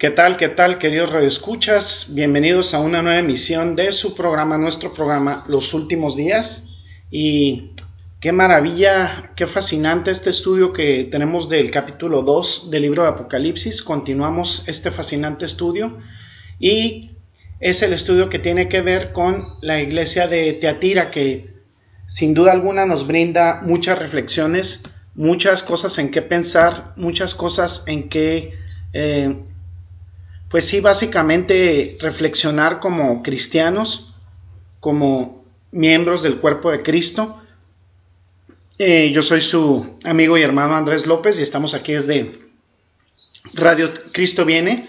¿Qué tal, qué tal, queridos radioescuchas? Bienvenidos a una nueva emisión de su programa, nuestro programa Los Últimos Días. Y qué maravilla, qué fascinante este estudio que tenemos del capítulo 2 del libro de Apocalipsis. Continuamos este fascinante estudio y es el estudio que tiene que ver con la iglesia de Teatira, que sin duda alguna nos brinda muchas reflexiones, muchas cosas en qué pensar, muchas cosas en qué... Eh, pues sí, básicamente reflexionar como cristianos, como miembros del cuerpo de Cristo. Eh, yo soy su amigo y hermano Andrés López y estamos aquí desde Radio Cristo Viene,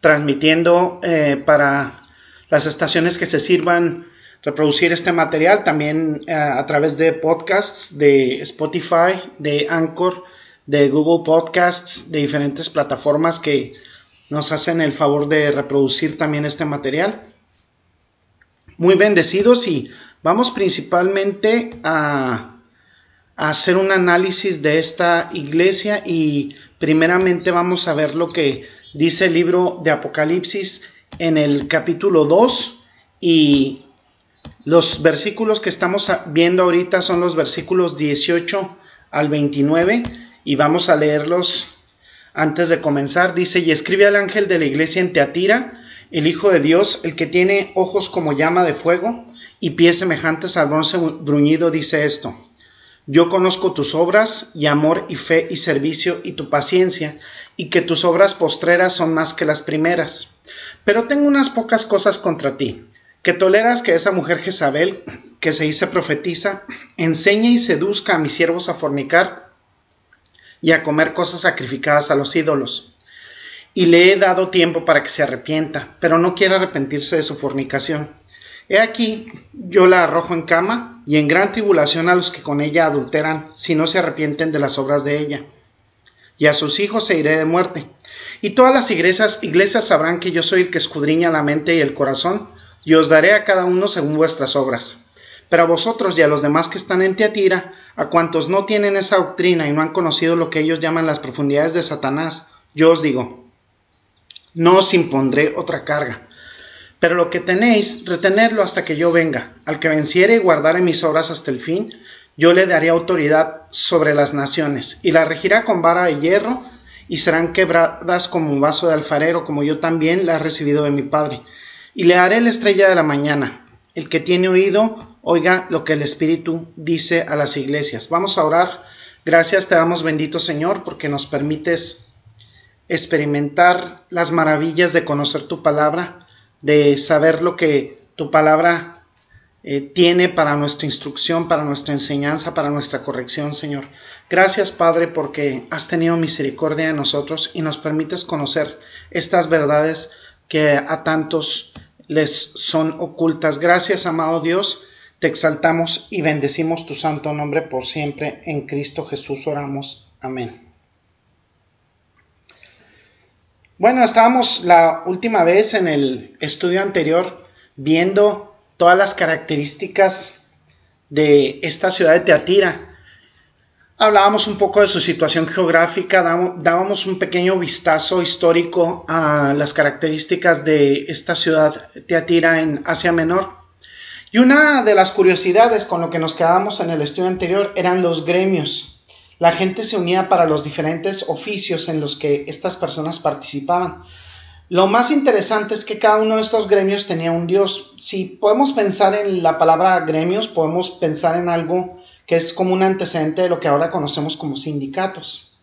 transmitiendo eh, para las estaciones que se sirvan reproducir este material, también eh, a través de podcasts de Spotify, de Anchor, de Google Podcasts, de diferentes plataformas que nos hacen el favor de reproducir también este material. Muy bendecidos y vamos principalmente a, hacer un análisis de esta iglesia y primeramente vamos a ver lo que dice el libro de Apocalipsis en el capítulo 2 y los versículos que estamos viendo ahorita son los versículos 18 al 29 y vamos a leerlos antes de comenzar, dice, y escribe al ángel de la iglesia en Teatira, el Hijo de Dios, el que tiene ojos como llama de fuego y pies semejantes al bronce bruñido, dice esto. Yo conozco tus obras y amor y fe y servicio y tu paciencia, y que tus obras postreras son más que las primeras. Pero tengo unas pocas cosas contra ti, que toleras que esa mujer Jezabel, que se dice profetiza, enseñe y seduzca a mis siervos a fornicar y a comer cosas sacrificadas a los ídolos. Y le he dado tiempo para que se arrepienta, pero no quiere arrepentirse de su fornicación. He aquí, yo la arrojo en cama y en gran tribulación a los que con ella adulteran, si no se arrepienten de las obras de ella. Y a sus hijos se iré de muerte. Y todas las iglesias, iglesias sabrán que yo soy el que escudriña la mente y el corazón, y os daré a cada uno según vuestras obras. Pero a vosotros y a los demás que están en Teatira, a cuantos no tienen esa doctrina y no han conocido lo que ellos llaman las profundidades de Satanás, yo os digo, no os impondré otra carga. Pero lo que tenéis, retenedlo hasta que yo venga. Al que venciere y guardare mis obras hasta el fin, yo le daré autoridad sobre las naciones, y la regirá con vara de hierro, y serán quebradas como un vaso de alfarero, como yo también la he recibido de mi Padre. Y le haré la estrella de la mañana. El que tiene oído, oiga lo que el Espíritu dice a las iglesias. Vamos a orar. Gracias te damos bendito Señor porque nos permites experimentar las maravillas de conocer tu palabra, de saber lo que tu palabra eh, tiene para nuestra instrucción, para nuestra enseñanza, para nuestra corrección, Señor. Gracias, Padre, porque has tenido misericordia de nosotros y nos permites conocer estas verdades que a tantos les son ocultas. Gracias, amado Dios te exaltamos y bendecimos tu santo nombre por siempre. En Cristo Jesús oramos. Amén. Bueno, estábamos la última vez en el estudio anterior viendo todas las características de esta ciudad de Teatira. Hablábamos un poco de su situación geográfica, dábamos un pequeño vistazo histórico a las características de esta ciudad Teatira en Asia Menor. Y una de las curiosidades con lo que nos quedábamos en el estudio anterior eran los gremios. La gente se unía para los diferentes oficios en los que estas personas participaban. Lo más interesante es que cada uno de estos gremios tenía un dios. Si podemos pensar en la palabra gremios, podemos pensar en algo que es como un antecedente de lo que ahora conocemos como sindicatos.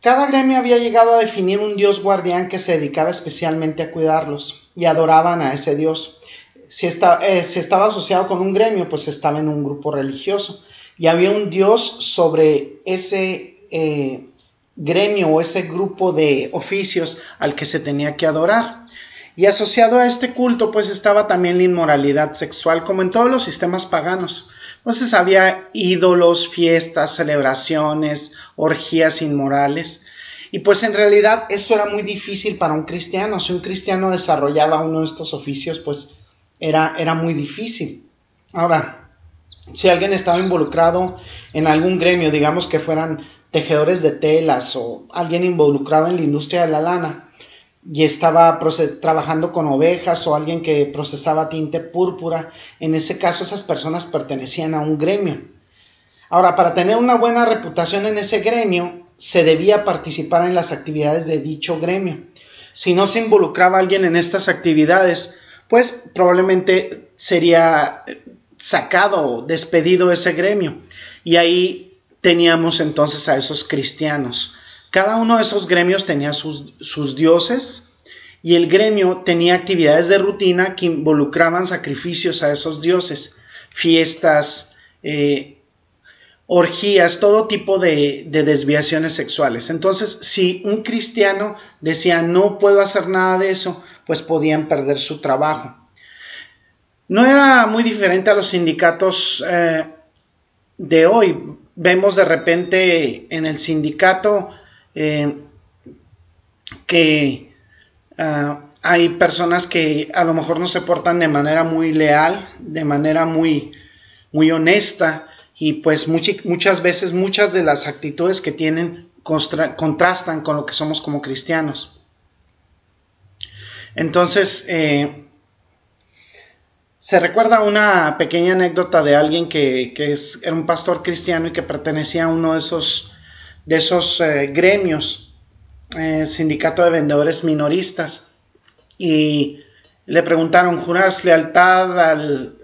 Cada gremio había llegado a definir un dios guardián que se dedicaba especialmente a cuidarlos y adoraban a ese dios si, eh, estaba asociado con un gremio, pues estaba en un grupo religioso. Y había un Dios sobre ese eh, gremio o ese grupo de oficios al que se tenía que adorar. Y asociado a este culto pues estaba también la inmoralidad sexual como en todos los sistemas paganos. Entonces había ídolos, fiestas, celebraciones, orgías inmorales. Y pues en realidad esto era muy difícil para un cristiano. Si un cristiano desarrollaba uno de estos oficios, pues era, era muy difícil. Ahora, si alguien estaba involucrado en algún gremio, digamos que fueran tejedores de telas o alguien involucrado en la industria de la lana, y estaba trabajando con ovejas o alguien que procesaba tinte púrpura, en ese caso esas personas pertenecían a un gremio. Ahora, para tener una buena reputación en ese gremio, se debía participar en las actividades de dicho gremio. Si no se involucraba alguien en estas actividades, pues probablemente sería sacado, despedido ese gremio. Y ahí teníamos entonces a esos cristianos. Cada uno de esos gremios tenía sus, dioses y el gremio tenía actividades de rutina que involucraban sacrificios a esos dioses, fiestas, eh, orgías, todo tipo de, desviaciones sexuales. Entonces, si un cristiano decía no puedo hacer nada de eso, pues podían perder su trabajo. No era muy diferente a los sindicatos eh, de hoy. Vemos de repente en el sindicato eh, que ah, hay personas que a lo mejor no se portan de manera muy leal, de manera muy, muy honesta y pues muchas veces muchas de las actitudes que tienen contrastan con lo que somos como cristianos. Entonces, eh, se recuerda una pequeña anécdota de alguien que, es, era un pastor cristiano y que pertenecía a uno de esos de esos eh, gremios, eh, sindicato de vendedores minoristas, y le preguntaron, ¿juras lealtad al,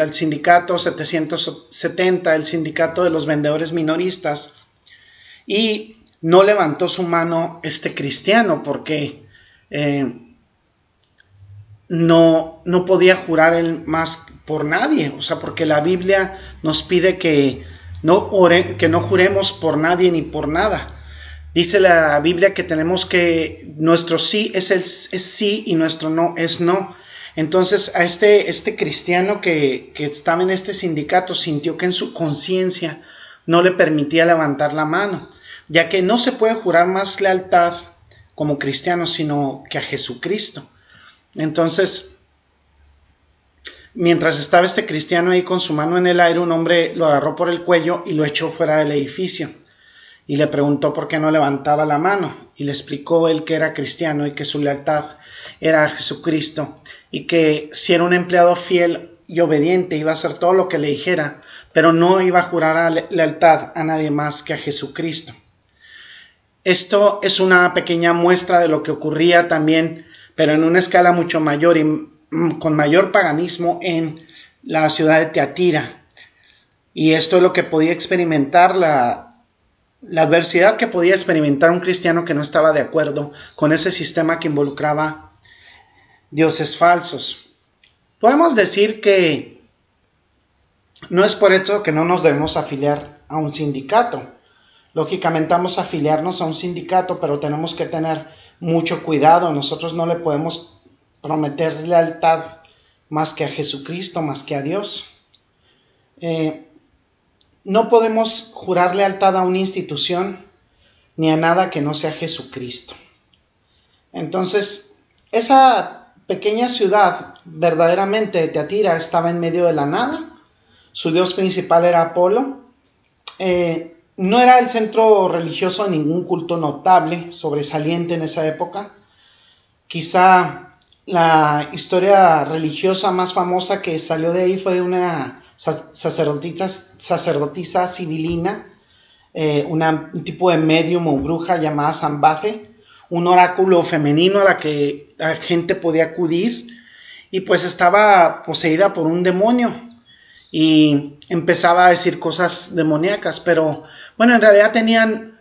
al sindicato 770, el sindicato de los vendedores minoristas? Y no levantó su mano este cristiano porque no, no podía jurar él más por nadie, o sea, porque la Biblia nos pide que no, que no juremos por nadie ni por nada. Dice la Biblia que tenemos que nuestro sí es, el, sí y nuestro no es no. Entonces a este, este cristiano que, que estaba en este sindicato sintió que en su conciencia no le permitía levantar la mano, ya que no se puede jurar más lealtad como cristiano sino que a Jesucristo. Entonces, Mientras estaba este cristiano ahí con su mano en el aire, un hombre lo agarró por el cuello y lo echó fuera del edificio. Y le preguntó por qué no levantaba la mano. Y le explicó él que era cristiano y que su lealtad era a Jesucristo. Y que si era un empleado fiel y obediente iba a hacer todo lo que le dijera, pero no iba a jurar lealtad a nadie más que a Jesucristo. Esto es una pequeña muestra de lo que ocurría también, pero en una escala mucho mayor y Mm, con mayor paganismo en la ciudad de Teatira. Y esto es lo que podía experimentar la, la adversidad que podía experimentar un cristiano que no estaba de acuerdo con ese sistema que involucraba dioses falsos. Podemos decir que no es por esto que no nos debemos afiliar a un sindicato. Lógicamente vamos a afiliarnos a un sindicato, pero tenemos que tener mucho cuidado. Nosotros no le podemos prometer lealtad más que a Jesucristo, más que a Dios. Eh, no podemos jurar lealtad a una institución ni a nada que no sea Jesucristo. Entonces, esa pequeña ciudad, verdaderamente Teatira, estaba en medio de la nada. Su dios principal era Apolo. Eh, no era el centro religioso de ningún culto notable, sobresaliente en esa época. Quizá la historia religiosa más famosa que salió de ahí fue de una sacerdotisa, civilina, eh, un tipo de medium o bruja llamada Zambace, un oráculo femenino a la que la gente podía acudir y pues estaba poseída por un demonio y empezaba a decir cosas demoníacas, pero bueno, en realidad tenían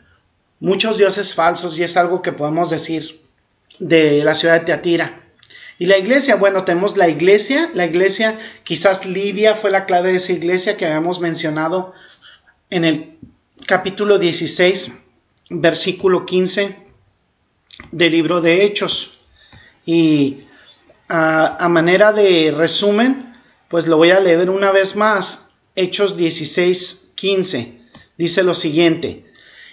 muchos dioses falsos y es algo que podemos decir de la ciudad de Teatira. Y la iglesia, bueno, tenemos la iglesia, la iglesia, quizás Lidia fue la clave de esa iglesia que habíamos mencionado en el capítulo 16, versículo 15 del libro de Hechos. Y a, manera de resumen, pues lo voy a leer una vez más. Hechos 16, 15. Dice lo siguiente.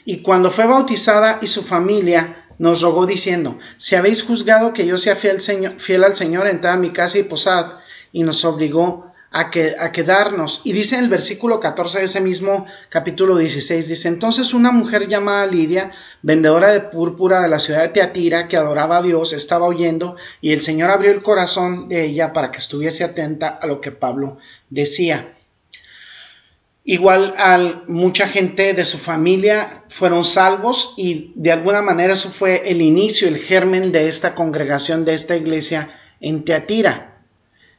Y cuando fue bautizada y su familia nos rogó diciendo, si habéis juzgado que yo sea fiel, señor, fiel al Señor, entrad a mi casa y posad, y nos obligó a, que, a quedarnos. Y dice en el versículo 14 de ese mismo capítulo 16, dice, entonces una mujer llamada Lidia, vendedora de púrpura de la ciudad de Teatira, que adoraba a Dios, estaba oyendo, y el Señor abrió el corazón de ella para que estuviese atenta a lo que Pablo decía. Igual a mucha gente de su familia fueron salvos y de alguna manera eso fue el inicio, el germen de esta congregación, de esta iglesia en Teatira.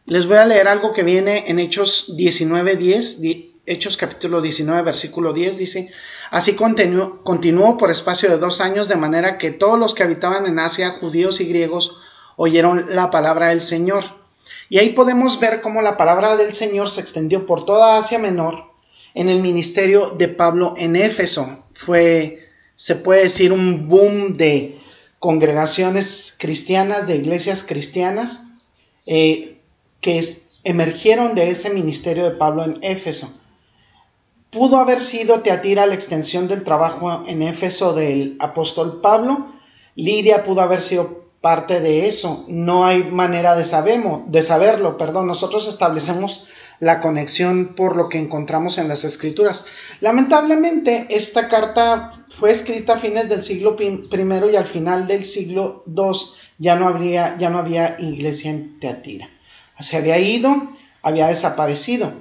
Les voy a leer algo que viene en Hechos 19.10, Hechos capítulo 19, versículo 10, dice, así continuó, continuó por espacio de dos años, de manera que todos los que habitaban en Asia, judíos y griegos, oyeron la palabra del Señor. Y ahí podemos ver cómo la palabra del Señor se extendió por toda Asia Menor en el ministerio de Pablo en Éfeso. Fue, se puede decir, un boom de congregaciones cristianas, de iglesias cristianas. Eh, que emergieron de ese ministerio de Pablo en Éfeso. Pudo haber sido Teatira la extensión del trabajo en Éfeso del apóstol Pablo. Lidia pudo haber sido parte de eso. No hay manera de, sabemos, de saberlo. Perdón, nosotros establecemos la conexión por lo que encontramos en las escrituras. Lamentablemente, esta carta fue escrita a fines del siglo I y al final del siglo II ya no, habría, ya no había iglesia en Teatira se había ido, había desaparecido.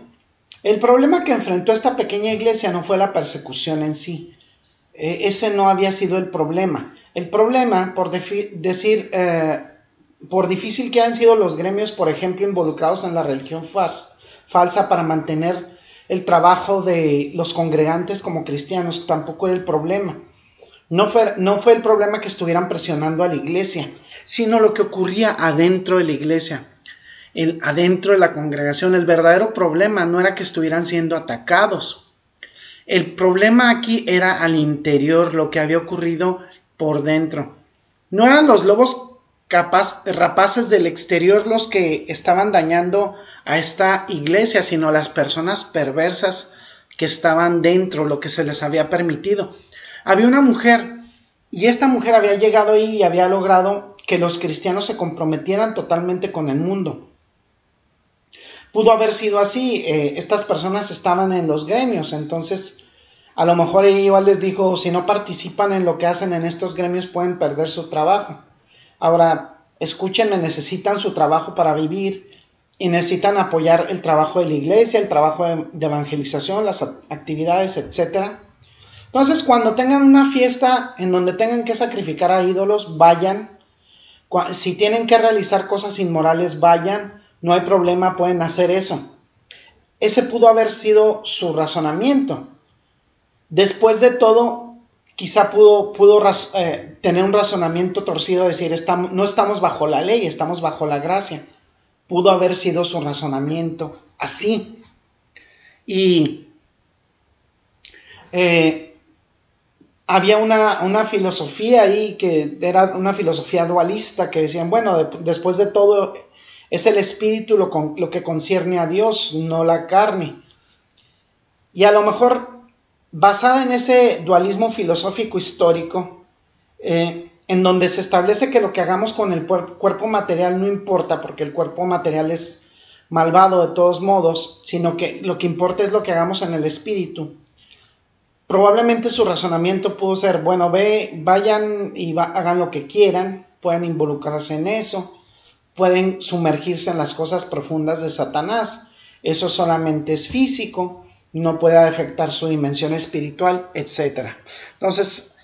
El problema que enfrentó esta pequeña iglesia no fue la persecución en sí. E, ese no había sido el problema. El problema, por decir, eh, por difícil que han sido los gremios, por ejemplo, involucrados en la religión falsa para mantener el trabajo de los congregantes como cristianos, tampoco era el problema. No fue, no fue el problema que estuvieran presionando a la iglesia, sino lo que ocurría adentro de la iglesia adentro de la congregación. El verdadero problema no era que estuvieran siendo atacados. El problema aquí era al interior, lo que había ocurrido por dentro. No eran los lobos rapaces del exterior los que estaban dañando a esta iglesia, sino las personas perversas que estaban dentro, lo que se les había permitido. Había una mujer y esta mujer había llegado ahí y había logrado que los cristianos se comprometieran totalmente con el mundo. Pudo haber sido así, eh, estas personas estaban en los gremios, entonces a lo mejor igual les dijo, si no participan en lo que hacen en estos gremios pueden perder su trabajo. Ahora, escúchenme, necesitan su trabajo para vivir y necesitan apoyar el trabajo de la iglesia, el trabajo de, evangelización, las actividades, etc. Entonces, cuando tengan una fiesta en donde tengan que sacrificar a ídolos, vayan. Si tienen que realizar cosas inmorales, vayan no hay problema, pueden hacer eso. Ese pudo haber sido su razonamiento. Después de todo, quizá pudo, eh, tener un razonamiento torcido, decir, no estamos bajo la ley, estamos bajo la gracia. Pudo haber sido su razonamiento así. Y eh, había una, filosofía ahí que era una filosofía dualista que decían, bueno, después de todo es el espíritu lo, que concierne a Dios, no la carne. Y a lo mejor, basada en ese dualismo filosófico histórico, eh, en donde se establece que lo que hagamos con el cuerpo material no importa, porque el cuerpo material es malvado de todos modos, sino que lo que importa es lo que hagamos en el espíritu. Probablemente su razonamiento pudo ser, bueno, ve, vayan y hagan lo que quieran, pueden involucrarse en eso, pueden sumergirse en las cosas profundas de Satanás. Eso solamente es físico, no puede afectar su dimensión espiritual, etc. Entonces,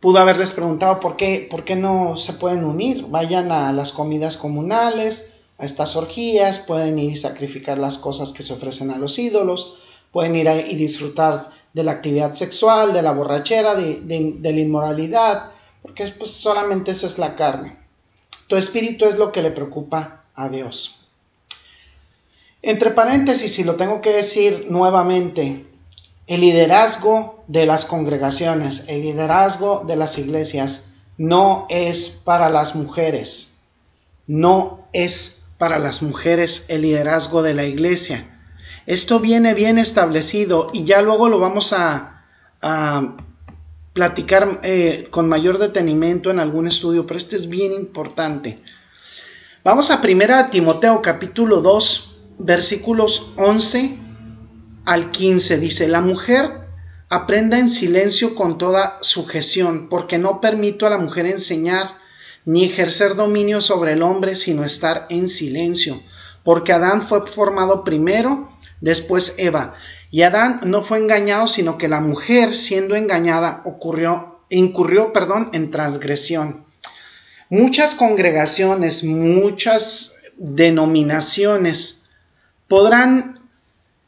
pudo haberles preguntado por qué, por qué no se pueden unir, vayan a las comidas comunales, a estas orgías, pueden ir y sacrificar las cosas que se ofrecen a los ídolos, pueden ir y disfrutar de la actividad sexual, de la borrachera, de, de la inmoralidad, porque pues, solamente eso es la carne. Tu espíritu es lo que le preocupa a Dios. Entre paréntesis, si lo tengo que decir nuevamente, el liderazgo de las congregaciones, el liderazgo de las iglesias no es para las mujeres. no es para las mujeres el liderazgo de la iglesia. Esto viene bien establecido y ya luego lo vamos a, platicar eh, con mayor detenimiento en algún estudio, pero este es bien importante. Vamos a 1 Timoteo capítulo 2, versículos 11 al 15. Dice, la mujer aprenda en silencio con toda sujeción, porque no permito a la mujer enseñar ni ejercer dominio sobre el hombre, sino estar en silencio, porque Adán fue formado primero, después Eva, y Adán no fue engañado, sino que la mujer, siendo engañada, ocurrió, incurrió, perdón, en transgresión. Muchas congregaciones, muchas denominaciones podrán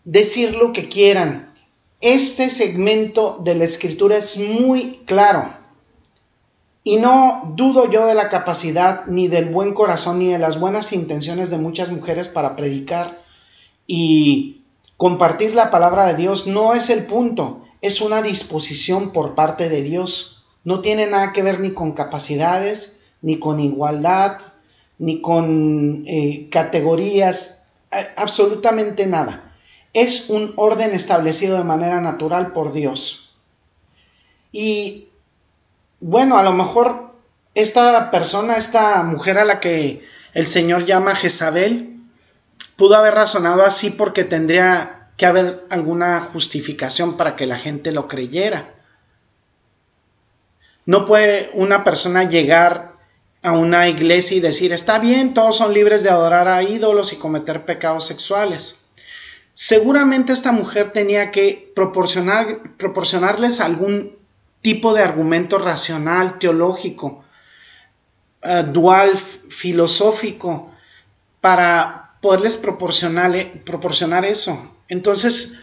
decir lo que quieran. Este segmento de la escritura es muy claro. Y no dudo yo de la capacidad, ni del buen corazón, ni de las buenas intenciones de muchas mujeres para predicar y compartir la palabra de Dios. No es el punto, es una disposición por parte de Dios. No tiene nada que ver ni con capacidades, ni con igualdad, ni con eh, categorías, absolutamente nada. Es un orden establecido de manera natural por Dios. Y bueno, a lo mejor esta persona, esta mujer a la que el Señor llama Jezabel, pudo haber razonado así porque tendría que haber alguna justificación para que la gente lo creyera. No puede una persona llegar a una iglesia y decir, está bien, todos son libres de adorar a ídolos y cometer pecados sexuales. Seguramente esta mujer tenía que proporcionar, proporcionarles algún tipo de argumento racional, teológico, eh, dual, filosófico, para poderles proporcionar, proporcionar eso. Entonces,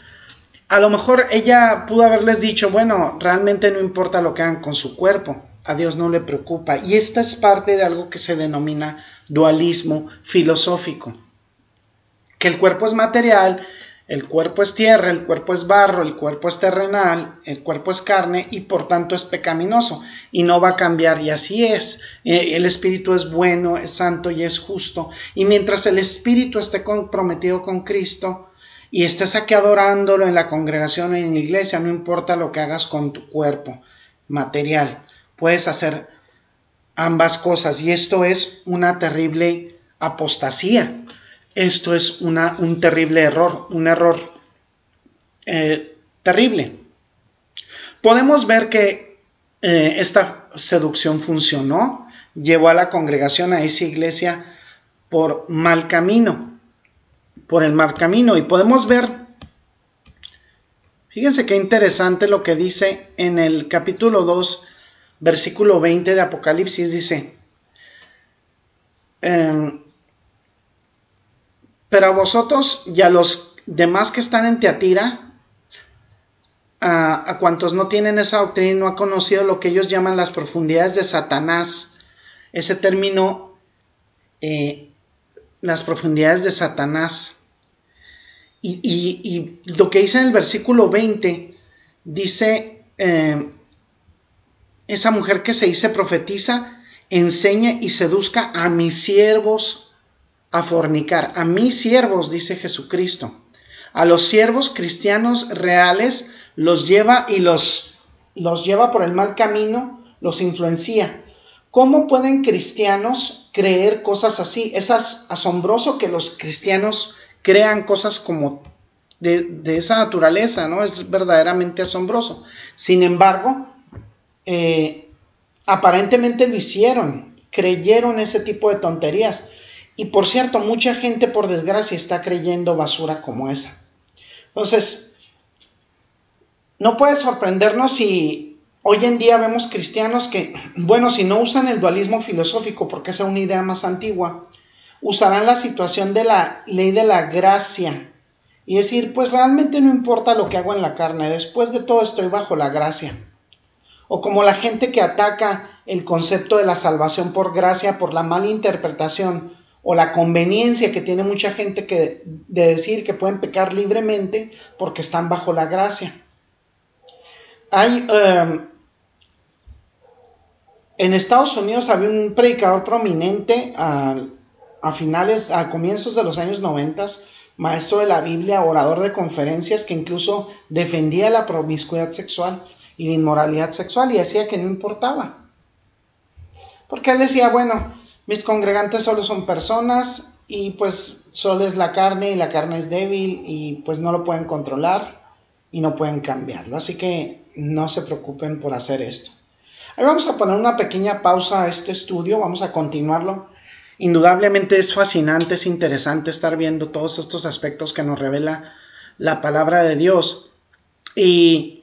a lo mejor ella pudo haberles dicho, bueno, realmente no importa lo que hagan con su cuerpo, a Dios no le preocupa. Y esta es parte de algo que se denomina dualismo filosófico, que el cuerpo es material, el cuerpo es tierra, el cuerpo es barro, el cuerpo es terrenal, el cuerpo es carne y por tanto es pecaminoso y no va a cambiar y así es. Eh, el espíritu es bueno, es santo y es justo. Y mientras el espíritu esté comprometido con Cristo y estés aquí adorándolo en la congregación o en la iglesia, no importa lo que hagas con tu cuerpo material, puedes hacer ambas cosas y esto es una terrible apostasía esto es una, un terrible error, un error eh, terrible. Podemos ver que eh, esta seducción funcionó, llevó a la congregación a esa iglesia por mal camino, por el mal camino. Y podemos ver, fíjense qué interesante lo que dice en el capítulo 2, versículo 20 de Apocalipsis, dice, em, pero a vosotros y a los demás que están en Teatira, a, cuantos no tienen esa doctrina, no ha conocido lo que ellos llaman las profundidades de Satanás. Ese término, eh, las profundidades de Satanás. Y, lo que dice en el versículo 20, dice, eh, esa mujer que se dice profetiza, enseña y seduzca a mis siervos a fornicar. A mis siervos, dice Jesucristo. A los siervos cristianos reales los lleva y los, los lleva por el mal camino, los influencia. ¿Cómo pueden cristianos creer cosas así? Es asombroso que los cristianos crean cosas como de, esa naturaleza, ¿no? Es verdaderamente asombroso. Sin embargo, eh, aparentemente lo hicieron, creyeron ese tipo de tonterías. Y por cierto, mucha gente por desgracia está creyendo basura como esa. Entonces, no puede sorprendernos si hoy en día vemos cristianos que, bueno, si no usan el dualismo filosófico, porque es una idea más antigua, usarán la situación de la ley de la gracia y decir, pues realmente no importa lo que hago en la carne, después de todo estoy bajo la gracia. O como la gente que ataca el concepto de la salvación por gracia por la mala interpretación o la conveniencia que tiene mucha gente de decir que pueden pecar libremente porque están bajo la gracia. Hay, em, en Estados Unidos había un predicador prominente, a finales, a comienzos de los años 90, maestro de la Biblia, orador de conferencias que incluso defendía la promiscuidad sexual y la inmoralidad sexual y decía que no importaba. Porque él decía, bueno, mis congregantes solo son personas y pues solo es la carne y la carne es débil y pues no lo pueden controlar y no pueden cambiarlo. Así que no se preocupen por hacer esto. Ahí vamos a poner una pequeña pausa a este estudio, vamos a continuarlo. Indudablemente es fascinante, es interesante estar viendo todos estos aspectos que nos revela la palabra de Dios. Y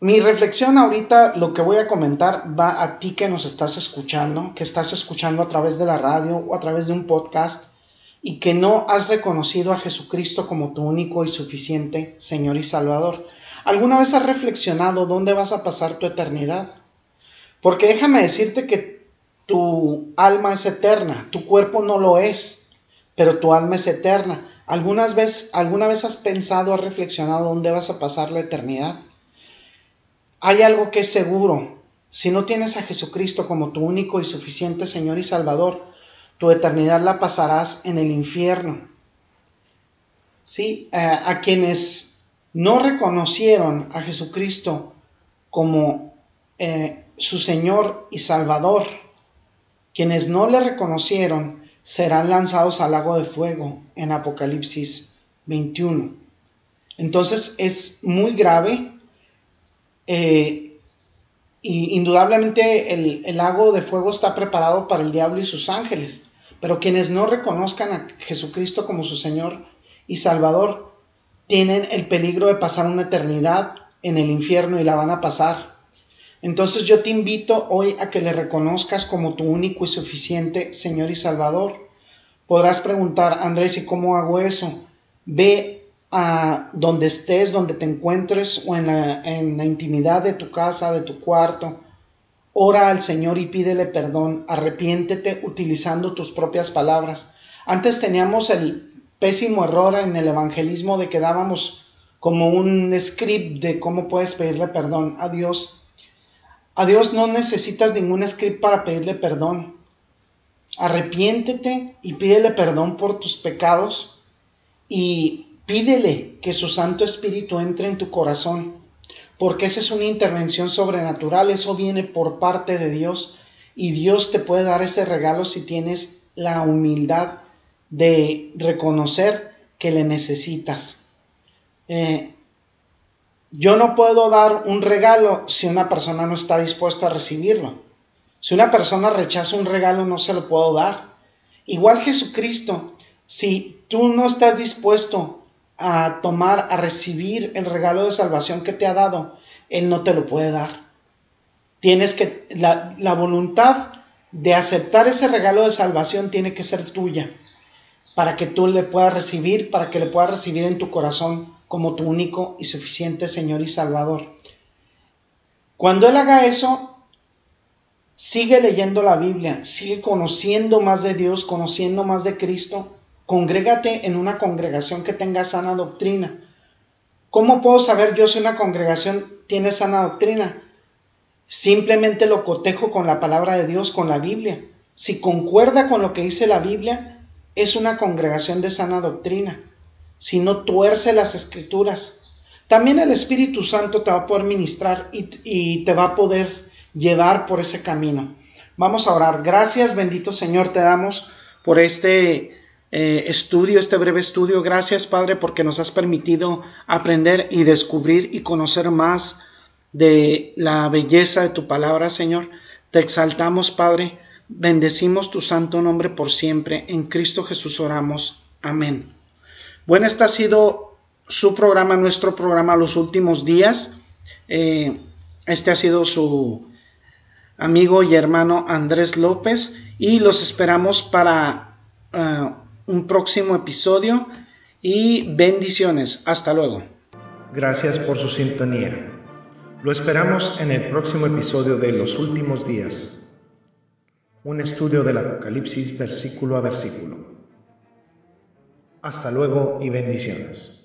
mi reflexión ahorita, lo que voy a comentar, va a ti que nos estás escuchando, que estás escuchando a través de la radio o a través de un podcast y que no has reconocido a Jesucristo como tu único y suficiente Señor y Salvador. ¿Alguna vez has reflexionado dónde vas a pasar tu eternidad? Porque déjame decirte que tu alma es eterna, tu cuerpo no lo es, pero tu alma es eterna. ¿Algunas vez, ¿Alguna vez has pensado, has reflexionado dónde vas a pasar la eternidad? Hay algo que es seguro. Si no tienes a Jesucristo como tu único y suficiente Señor y Salvador, tu eternidad la pasarás en el infierno. ¿Sí? Eh, a quienes no reconocieron a Jesucristo como eh, su Señor y Salvador, quienes no le reconocieron serán lanzados al lago de fuego en Apocalipsis 21. Entonces es muy grave eh, indudablemente el, lago de fuego está preparado para el diablo y sus ángeles, pero quienes no reconozcan a Jesucristo como su Señor y Salvador tienen el peligro de pasar una eternidad en el infierno y la van a pasar. Entonces yo te invito hoy a que le reconozcas como tu único y suficiente Señor y Salvador. Podrás preguntar, Andrés, ¿y cómo hago eso? Ve donde estés, donde te encuentres o en la, en la intimidad de tu casa, de tu cuarto, ora al Señor y pídele perdón, arrepiéntete utilizando tus propias palabras. Antes teníamos el pésimo error en el evangelismo de que dábamos como un script de cómo puedes pedirle perdón a Dios. A Dios no necesitas ningún script para pedirle perdón. Arrepiéntete y pídele perdón por tus pecados y Pídele que su Santo Espíritu entre en tu corazón, porque esa es una intervención sobrenatural, eso viene por parte de Dios y Dios te puede dar ese regalo si tienes la humildad de reconocer que le necesitas. Eh, yo no puedo dar un regalo si una persona no está dispuesta a recibirlo. Si una persona rechaza un regalo, no se lo puedo dar. Igual Jesucristo, si tú no estás dispuesto a tomar, a recibir el regalo de salvación que te ha dado, Él no te lo puede dar. Tienes que, la, la voluntad de aceptar ese regalo de salvación tiene que ser tuya, para que tú le puedas recibir, para que le puedas recibir en tu corazón como tu único y suficiente Señor y Salvador. Cuando Él haga eso, sigue leyendo la Biblia, sigue conociendo más de Dios, conociendo más de Cristo, Congrégate en una congregación que tenga sana doctrina. ¿Cómo puedo saber yo si una congregación tiene sana doctrina? Simplemente lo cotejo con la palabra de Dios, con la Biblia. Si concuerda con lo que dice la Biblia, es una congregación de sana doctrina. Si no tuerce las escrituras. También el Espíritu Santo te va a poder ministrar y, y te va a poder llevar por ese camino. Vamos a orar. Gracias, bendito Señor, te damos por este eh, estudio, este breve estudio. Gracias, Padre, porque nos has permitido aprender y descubrir y conocer más de la belleza de tu palabra, Señor. Te exaltamos, Padre. Bendecimos tu santo nombre por siempre. En Cristo Jesús oramos. Amén. Bueno, este ha sido su programa, nuestro programa los últimos días. Eh, este ha sido su amigo y hermano Andrés López y los esperamos para uh, un próximo episodio y bendiciones. Hasta luego. Gracias por su sintonía. Lo esperamos en el próximo episodio de Los Últimos Días. Un estudio del Apocalipsis versículo a versículo. Hasta luego y bendiciones.